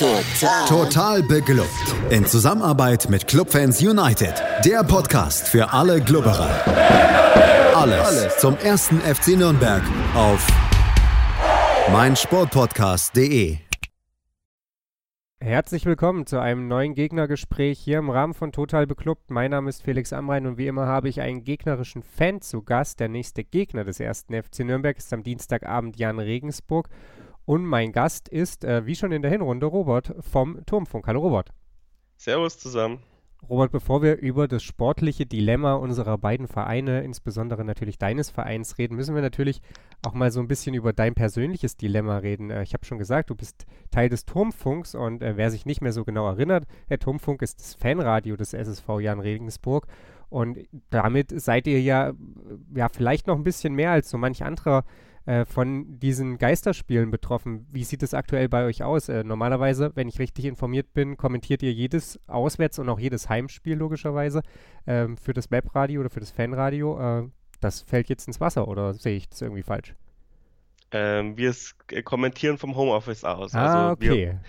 Total. Total beglückt. In Zusammenarbeit mit Clubfans United. Der Podcast für alle Glubberer. Alles, Alles zum ersten FC Nürnberg auf meinsportpodcast.de. Herzlich willkommen zu einem neuen Gegnergespräch hier im Rahmen von Total Beklubbt. Mein Name ist Felix Amrein und wie immer habe ich einen gegnerischen Fan zu Gast. Der nächste Gegner des ersten FC Nürnberg ist am Dienstagabend Jan Regensburg. Und mein Gast ist, äh, wie schon in der Hinrunde, Robert vom Turmfunk. Hallo Robert. Servus zusammen. Robert, bevor wir über das sportliche Dilemma unserer beiden Vereine, insbesondere natürlich deines Vereins, reden, müssen wir natürlich auch mal so ein bisschen über dein persönliches Dilemma reden. Äh, ich habe schon gesagt, du bist Teil des Turmfunks und äh, wer sich nicht mehr so genau erinnert, der Turmfunk ist das Fanradio des SSV Jan Regensburg und damit seid ihr ja, ja vielleicht noch ein bisschen mehr als so manch anderer äh, von diesen Geisterspielen betroffen. Wie sieht es aktuell bei euch aus? Äh, normalerweise, wenn ich richtig informiert bin, kommentiert ihr jedes Auswärts- und auch jedes Heimspiel logischerweise ähm, für das Webradio oder für das Fanradio. Äh, das fällt jetzt ins Wasser oder sehe ich das irgendwie falsch? Ähm, wir äh, kommentieren vom Homeoffice aus. Ah, also okay. Wir,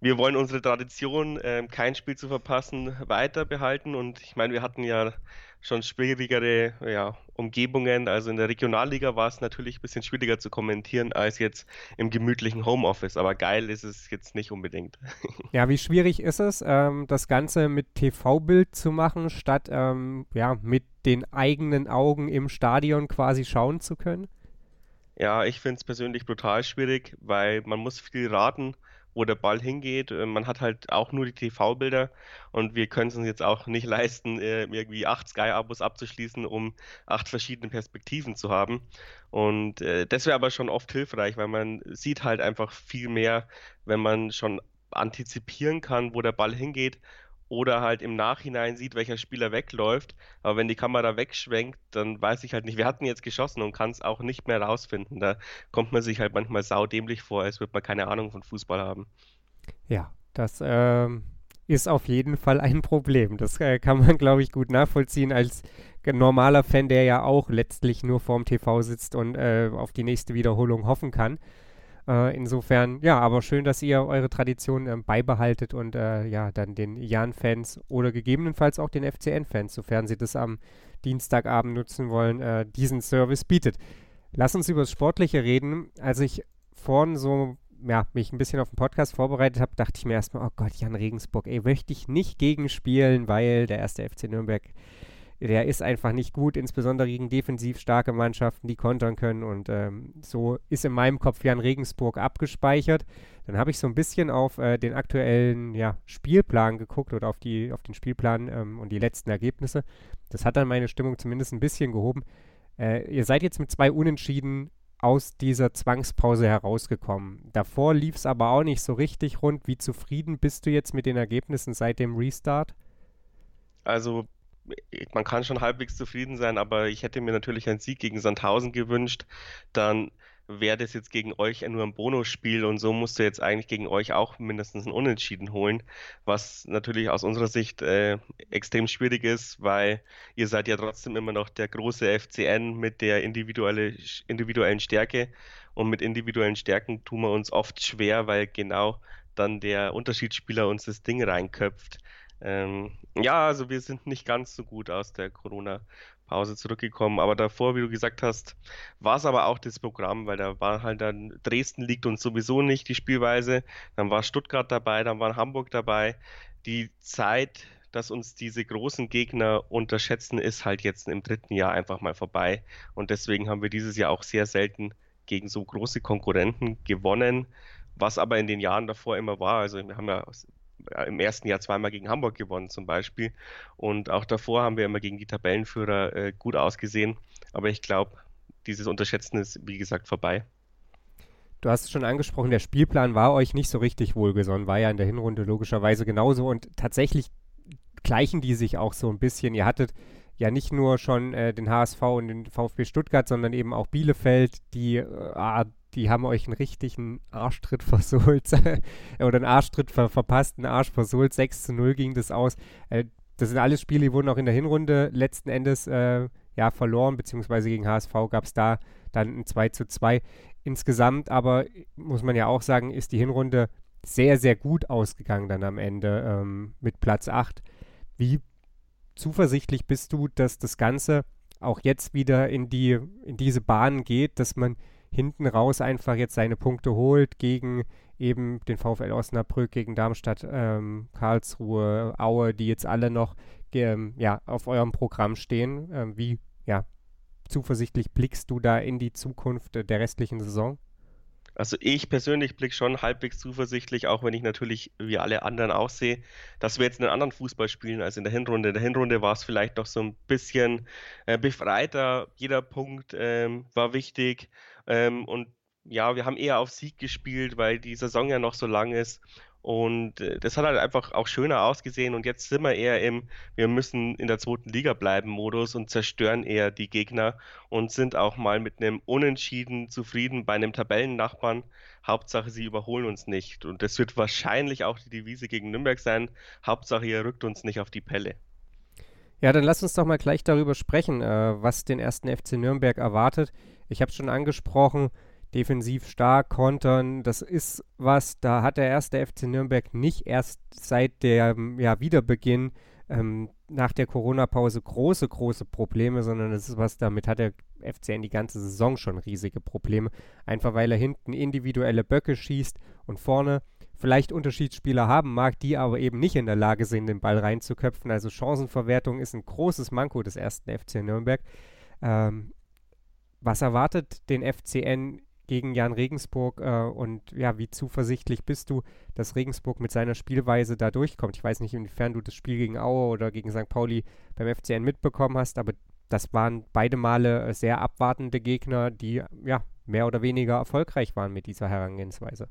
wir wollen unsere Tradition, äh, kein Spiel zu verpassen, weiter behalten. Und ich meine, wir hatten ja schon schwierigere ja, Umgebungen. Also in der Regionalliga war es natürlich ein bisschen schwieriger zu kommentieren als jetzt im gemütlichen Homeoffice. Aber geil ist es jetzt nicht unbedingt. Ja, wie schwierig ist es, ähm, das Ganze mit TV-Bild zu machen, statt ähm, ja, mit den eigenen Augen im Stadion quasi schauen zu können? Ja, ich finde es persönlich brutal schwierig, weil man muss viel raten wo der Ball hingeht. Äh, man hat halt auch nur die TV-Bilder und wir können es uns jetzt auch nicht leisten, äh, irgendwie acht Sky-Abos abzuschließen, um acht verschiedene Perspektiven zu haben. Und äh, das wäre aber schon oft hilfreich, weil man sieht halt einfach viel mehr, wenn man schon antizipieren kann, wo der Ball hingeht oder halt im Nachhinein sieht, welcher Spieler wegläuft. Aber wenn die Kamera wegschwenkt, dann weiß ich halt nicht, wir hatten jetzt geschossen und kann es auch nicht mehr rausfinden. Da kommt man sich halt manchmal saudämlich vor, als würde man keine Ahnung von Fußball haben. Ja, das ähm, ist auf jeden Fall ein Problem. Das äh, kann man, glaube ich, gut nachvollziehen als normaler Fan, der ja auch letztlich nur vorm TV sitzt und äh, auf die nächste Wiederholung hoffen kann. Äh, insofern, ja, aber schön, dass ihr eure Tradition äh, beibehaltet und äh, ja, dann den Jan-Fans oder gegebenenfalls auch den FCN-Fans, sofern sie das am Dienstagabend nutzen wollen, äh, diesen Service bietet. Lass uns über das Sportliche reden. Als ich vorhin so ja, mich ein bisschen auf den Podcast vorbereitet habe, dachte ich mir erstmal, oh Gott, Jan Regensburg, ey, möchte ich nicht gegenspielen, weil der erste FC Nürnberg der ist einfach nicht gut, insbesondere gegen defensiv starke Mannschaften, die kontern können. Und ähm, so ist in meinem Kopf Jan Regensburg abgespeichert. Dann habe ich so ein bisschen auf äh, den aktuellen ja, Spielplan geguckt oder auf, die, auf den Spielplan ähm, und die letzten Ergebnisse. Das hat dann meine Stimmung zumindest ein bisschen gehoben. Äh, ihr seid jetzt mit zwei Unentschieden aus dieser Zwangspause herausgekommen. Davor lief es aber auch nicht so richtig rund. Wie zufrieden bist du jetzt mit den Ergebnissen seit dem Restart? Also man kann schon halbwegs zufrieden sein, aber ich hätte mir natürlich einen Sieg gegen Sandhausen gewünscht. Dann wäre das jetzt gegen euch nur ein Bonusspiel und so musst du jetzt eigentlich gegen euch auch mindestens ein Unentschieden holen, was natürlich aus unserer Sicht äh, extrem schwierig ist, weil ihr seid ja trotzdem immer noch der große FCN mit der individuelle, individuellen Stärke und mit individuellen Stärken tun wir uns oft schwer, weil genau dann der Unterschiedsspieler uns das Ding reinköpft. Ähm, ja, also wir sind nicht ganz so gut aus der Corona-Pause zurückgekommen, aber davor, wie du gesagt hast, war es aber auch das Programm, weil da war halt dann, Dresden liegt uns sowieso nicht die Spielweise, dann war Stuttgart dabei, dann war Hamburg dabei. Die Zeit, dass uns diese großen Gegner unterschätzen, ist halt jetzt im dritten Jahr einfach mal vorbei und deswegen haben wir dieses Jahr auch sehr selten gegen so große Konkurrenten gewonnen, was aber in den Jahren davor immer war. Also wir haben ja im ersten Jahr zweimal gegen Hamburg gewonnen zum Beispiel. Und auch davor haben wir immer gegen die Tabellenführer äh, gut ausgesehen. Aber ich glaube, dieses Unterschätzen ist, wie gesagt, vorbei. Du hast es schon angesprochen, der Spielplan war euch nicht so richtig wohlgesonnen, war ja in der Hinrunde logischerweise genauso. Und tatsächlich gleichen die sich auch so ein bisschen. Ihr hattet ja nicht nur schon äh, den HSV und den VfB Stuttgart, sondern eben auch Bielefeld, die äh, die haben euch einen richtigen Arschtritt versohlt oder einen Arschtritt ver verpasst, einen Arsch versohlt. 6 zu 0 ging das aus. Äh, das sind alles Spiele, die wurden auch in der Hinrunde letzten Endes äh, ja, verloren, beziehungsweise gegen HSV gab es da dann ein 2 zu 2 insgesamt. Aber muss man ja auch sagen, ist die Hinrunde sehr, sehr gut ausgegangen dann am Ende ähm, mit Platz 8. Wie zuversichtlich bist du, dass das Ganze auch jetzt wieder in, die, in diese Bahn geht, dass man hinten raus einfach jetzt seine Punkte holt gegen eben den VfL Osnabrück, gegen Darmstadt, ähm, Karlsruhe, Aue, die jetzt alle noch ähm, ja, auf eurem Programm stehen. Ähm, wie ja, zuversichtlich blickst du da in die Zukunft der restlichen Saison? Also ich persönlich blicke schon halbwegs zuversichtlich, auch wenn ich natürlich wie alle anderen auch sehe, dass wir jetzt einen anderen Fußball spielen als in der Hinrunde. In der Hinrunde war es vielleicht noch so ein bisschen äh, befreiter. Jeder Punkt ähm, war wichtig ähm, und ja, wir haben eher auf Sieg gespielt, weil die Saison ja noch so lang ist. Und äh, das hat halt einfach auch schöner ausgesehen. Und jetzt sind wir eher im, wir müssen in der zweiten Liga bleiben Modus und zerstören eher die Gegner und sind auch mal mit einem Unentschieden zufrieden bei einem Tabellennachbarn. Hauptsache, sie überholen uns nicht. Und das wird wahrscheinlich auch die Devise gegen Nürnberg sein. Hauptsache, ihr rückt uns nicht auf die Pelle. Ja, dann lass uns doch mal gleich darüber sprechen, äh, was den ersten FC Nürnberg erwartet. Ich habe es schon angesprochen, defensiv stark kontern. Das ist was, da hat der erste FC Nürnberg nicht erst seit dem ja, Wiederbeginn ähm, nach der Corona-Pause große, große Probleme, sondern das ist was, damit hat der FCN die ganze Saison schon riesige Probleme. Einfach weil er hinten individuelle Böcke schießt und vorne vielleicht Unterschiedsspieler haben mag, die aber eben nicht in der Lage sind, den Ball reinzuköpfen. Also Chancenverwertung ist ein großes Manko des ersten FC Nürnberg. Ähm, was erwartet den FCN gegen Jan Regensburg äh, und ja, wie zuversichtlich bist du, dass Regensburg mit seiner Spielweise da durchkommt? Ich weiß nicht, inwiefern du das Spiel gegen Aue oder gegen St. Pauli beim FCN mitbekommen hast, aber das waren beide Male äh, sehr abwartende Gegner, die ja mehr oder weniger erfolgreich waren mit dieser Herangehensweise.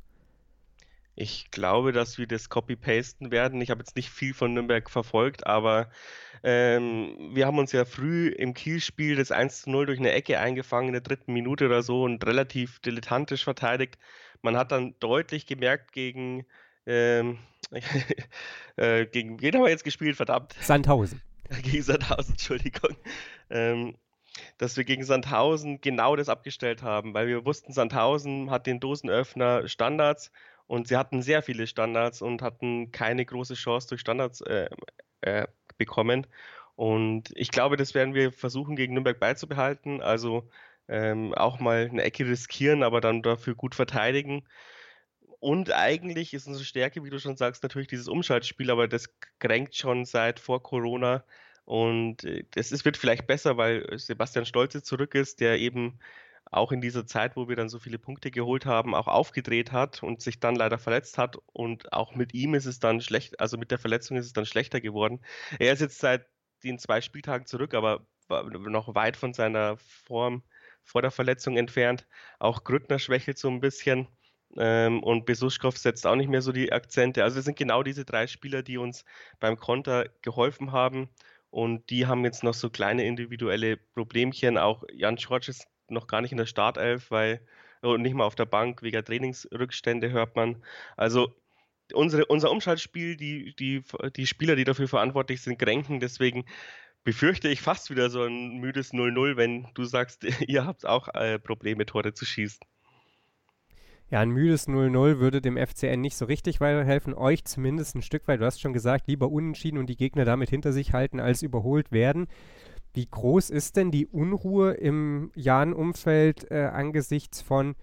Ich glaube, dass wir das Copy-Pasten werden. Ich habe jetzt nicht viel von Nürnberg verfolgt, aber ähm, wir haben uns ja früh im Kielspiel das 1 zu 0 durch eine Ecke eingefangen in der dritten Minute oder so und relativ dilettantisch verteidigt. Man hat dann deutlich gemerkt gegen, ähm, äh, gegen wen haben wir jetzt gespielt, verdammt? Sandhausen. gegen Sandhausen, Entschuldigung. Ähm, dass wir gegen Sandhausen genau das abgestellt haben, weil wir wussten, Sandhausen hat den Dosenöffner Standards und sie hatten sehr viele Standards und hatten keine große Chance durch Standards äh, äh, bekommen. Und ich glaube, das werden wir versuchen, gegen Nürnberg beizubehalten. Also ähm, auch mal eine Ecke riskieren, aber dann dafür gut verteidigen. Und eigentlich ist unsere Stärke, wie du schon sagst, natürlich dieses Umschaltspiel, aber das kränkt schon seit vor Corona. Und es äh, wird vielleicht besser, weil Sebastian Stolze zurück ist, der eben auch in dieser Zeit, wo wir dann so viele Punkte geholt haben, auch aufgedreht hat und sich dann leider verletzt hat. Und auch mit ihm ist es dann schlecht, also mit der Verletzung ist es dann schlechter geworden. Er ist jetzt seit den zwei Spieltagen zurück, aber noch weit von seiner Form vor der Verletzung entfernt. Auch Grüttner schwächelt so ein bisschen. Ähm, und Besuschkow setzt auch nicht mehr so die Akzente. Also es sind genau diese drei Spieler, die uns beim Konter geholfen haben. Und die haben jetzt noch so kleine individuelle Problemchen. Auch Jan Schorsch ist noch gar nicht in der Startelf, weil und nicht mal auf der Bank wegen Trainingsrückstände hört man. Also unsere, unser Umschaltspiel, die, die, die Spieler, die dafür verantwortlich sind, kränken. Deswegen befürchte ich fast wieder so ein müdes 0-0, wenn du sagst, ihr habt auch äh, Probleme, Tore zu schießen. Ja, ein müdes 0-0 würde dem FCN nicht so richtig weiterhelfen, euch zumindest ein Stück weit, du hast schon gesagt, lieber unentschieden und die Gegner damit hinter sich halten, als überholt werden. Wie groß ist denn die Unruhe im Jan-Umfeld äh, angesichts von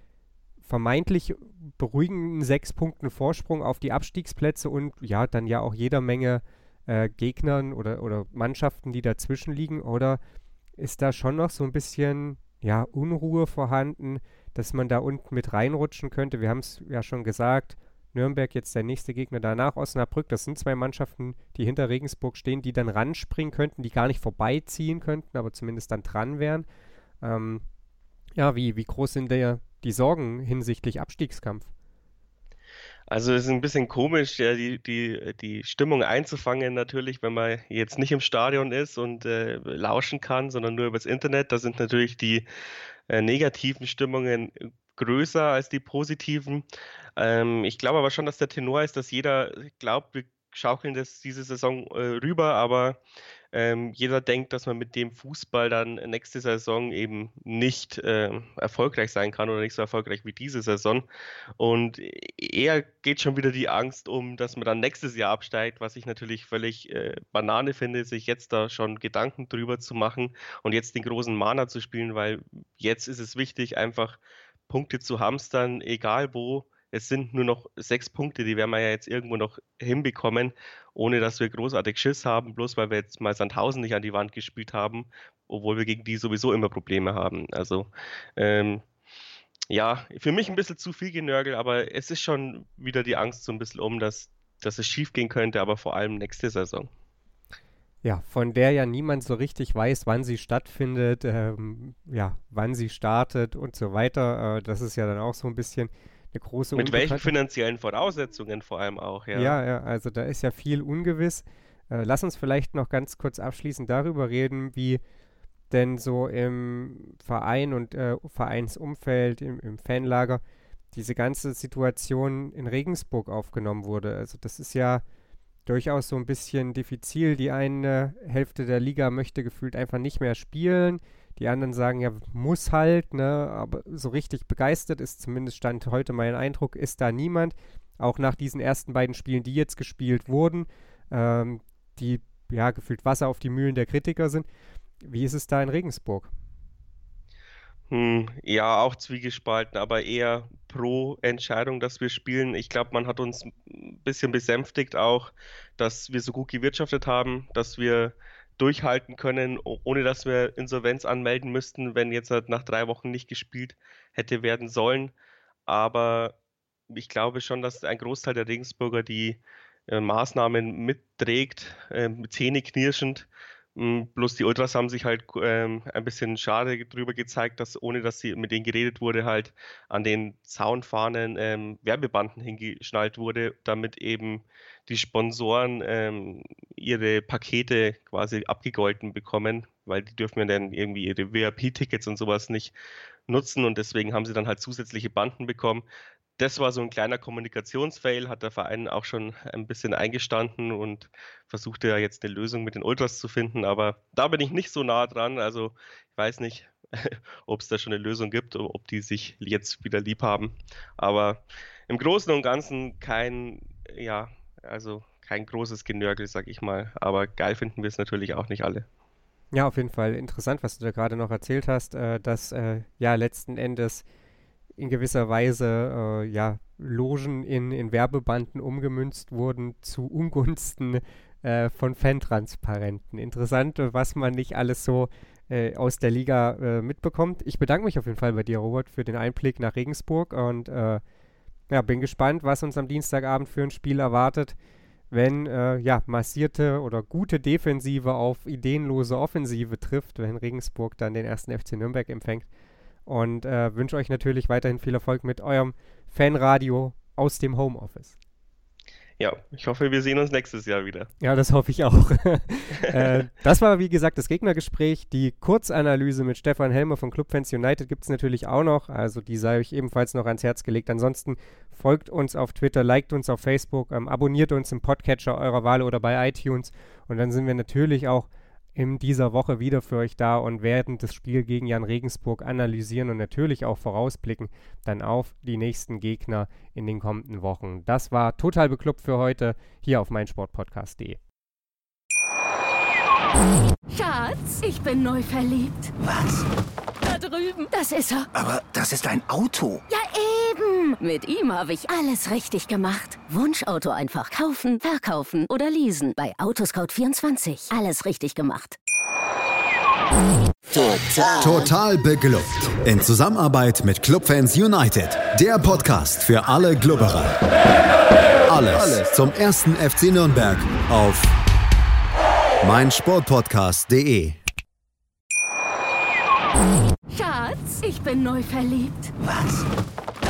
vermeintlich beruhigenden sechs Punkten Vorsprung auf die Abstiegsplätze und ja, dann ja auch jeder Menge äh, Gegnern oder, oder Mannschaften, die dazwischen liegen? Oder ist da schon noch so ein bisschen ja, Unruhe vorhanden, dass man da unten mit reinrutschen könnte? Wir haben es ja schon gesagt, Nürnberg jetzt der nächste Gegner danach, Osnabrück. Das sind zwei Mannschaften, die hinter Regensburg stehen, die dann ranspringen könnten, die gar nicht vorbeiziehen könnten, aber zumindest dann dran wären. Ähm, ja, wie, wie groß sind der, die Sorgen hinsichtlich Abstiegskampf? Also es ist ein bisschen komisch, ja, die, die, die Stimmung einzufangen natürlich, wenn man jetzt nicht im Stadion ist und äh, lauschen kann, sondern nur übers Internet. Da sind natürlich die äh, negativen Stimmungen größer als die positiven. Ähm, ich glaube aber schon, dass der Tenor ist, dass jeder glaubt, wir schaukeln das diese Saison äh, rüber, aber ähm, jeder denkt, dass man mit dem Fußball dann nächste Saison eben nicht äh, erfolgreich sein kann oder nicht so erfolgreich wie diese Saison. Und eher geht schon wieder die Angst um, dass man dann nächstes Jahr absteigt, was ich natürlich völlig äh, Banane finde, sich jetzt da schon Gedanken drüber zu machen und jetzt den großen Mana zu spielen, weil jetzt ist es wichtig, einfach Punkte zu hamstern, egal wo es sind nur noch sechs Punkte, die werden wir ja jetzt irgendwo noch hinbekommen, ohne dass wir großartig Schiss haben, bloß weil wir jetzt mal Sandhausen nicht an die Wand gespielt haben, obwohl wir gegen die sowieso immer Probleme haben. Also ähm, ja, für mich ein bisschen zu viel Genörgel, aber es ist schon wieder die Angst so ein bisschen um, dass, dass es schief gehen könnte, aber vor allem nächste Saison. Ja, von der ja niemand so richtig weiß, wann sie stattfindet, ähm, ja, wann sie startet und so weiter. Äh, das ist ja dann auch so ein bisschen eine große Mit welchen finanziellen Voraussetzungen vor allem auch, ja. Ja, ja, also da ist ja viel ungewiss. Äh, lass uns vielleicht noch ganz kurz abschließend darüber reden, wie denn so im Verein und äh, Vereinsumfeld, im, im Fanlager, diese ganze Situation in Regensburg aufgenommen wurde. Also das ist ja durchaus so ein bisschen diffizil. Die eine Hälfte der Liga möchte gefühlt einfach nicht mehr spielen. Die anderen sagen ja, muss halt, ne? Aber so richtig begeistert ist zumindest stand heute mein Eindruck, ist da niemand. Auch nach diesen ersten beiden Spielen, die jetzt gespielt wurden, ähm, die ja gefühlt Wasser auf die Mühlen der Kritiker sind. Wie ist es da in Regensburg? Hm, ja, auch zwiegespalten, aber eher pro Entscheidung, dass wir spielen. Ich glaube, man hat uns bisschen besänftigt auch, dass wir so gut gewirtschaftet haben, dass wir durchhalten können, ohne dass wir Insolvenz anmelden müssten, wenn jetzt halt nach drei Wochen nicht gespielt hätte werden sollen. Aber ich glaube schon, dass ein Großteil der Regensburger die äh, Maßnahmen mitträgt, äh, zähneknirschend. Hm, bloß die Ultras haben sich halt ähm, ein bisschen schade drüber gezeigt, dass ohne dass sie mit denen geredet wurde, halt an den Zaunfahnen ähm, Werbebanden hingeschnallt wurde, damit eben die Sponsoren ähm, ihre Pakete quasi abgegolten bekommen, weil die dürfen ja dann irgendwie ihre VIP-Tickets und sowas nicht nutzen und deswegen haben sie dann halt zusätzliche Banden bekommen das war so ein kleiner Kommunikationsfail, hat der Verein auch schon ein bisschen eingestanden und versuchte ja jetzt eine Lösung mit den Ultras zu finden, aber da bin ich nicht so nah dran. Also ich weiß nicht, ob es da schon eine Lösung gibt, ob die sich jetzt wieder lieb haben. Aber im Großen und Ganzen kein, ja, also kein großes Genörgel, sag ich mal. Aber geil finden wir es natürlich auch nicht alle. Ja, auf jeden Fall interessant, was du da gerade noch erzählt hast, äh, dass äh, ja letzten Endes in gewisser Weise äh, ja, Logen in, in Werbebanden umgemünzt wurden zu Ungunsten äh, von Fantransparenten. Interessant, was man nicht alles so äh, aus der Liga äh, mitbekommt. Ich bedanke mich auf jeden Fall bei dir, Robert, für den Einblick nach Regensburg und äh, ja, bin gespannt, was uns am Dienstagabend für ein Spiel erwartet, wenn äh, ja, massierte oder gute Defensive auf ideenlose Offensive trifft, wenn Regensburg dann den ersten FC Nürnberg empfängt und äh, wünsche euch natürlich weiterhin viel Erfolg mit eurem Fanradio aus dem Homeoffice. Ja, ich hoffe, wir sehen uns nächstes Jahr wieder. Ja, das hoffe ich auch. äh, das war, wie gesagt, das Gegnergespräch. Die Kurzanalyse mit Stefan Helmer von Clubfans United gibt es natürlich auch noch. Also die sei euch ebenfalls noch ans Herz gelegt. Ansonsten folgt uns auf Twitter, liked uns auf Facebook, ähm, abonniert uns im Podcatcher eurer Wahl oder bei iTunes. Und dann sind wir natürlich auch in dieser Woche wieder für euch da und werden das Spiel gegen Jan Regensburg analysieren und natürlich auch vorausblicken dann auf die nächsten Gegner in den kommenden Wochen. Das war total bekloppt für heute hier auf meinsportpodcast.de. Schatz, ich bin neu verliebt. Was? Da drüben. Das ist er. Aber das ist ein Auto. Ja, eben. Mit ihm habe ich alles richtig gemacht. Wunschauto einfach kaufen, verkaufen oder leasen. Bei Autoscout24. Alles richtig gemacht. Total. Total beglückt. In Zusammenarbeit mit Clubfans United. Der Podcast für alle Glubberer. Alles, Alles zum ersten FC Nürnberg auf meinsportpodcast.de. Schatz, ich bin neu verliebt. Was?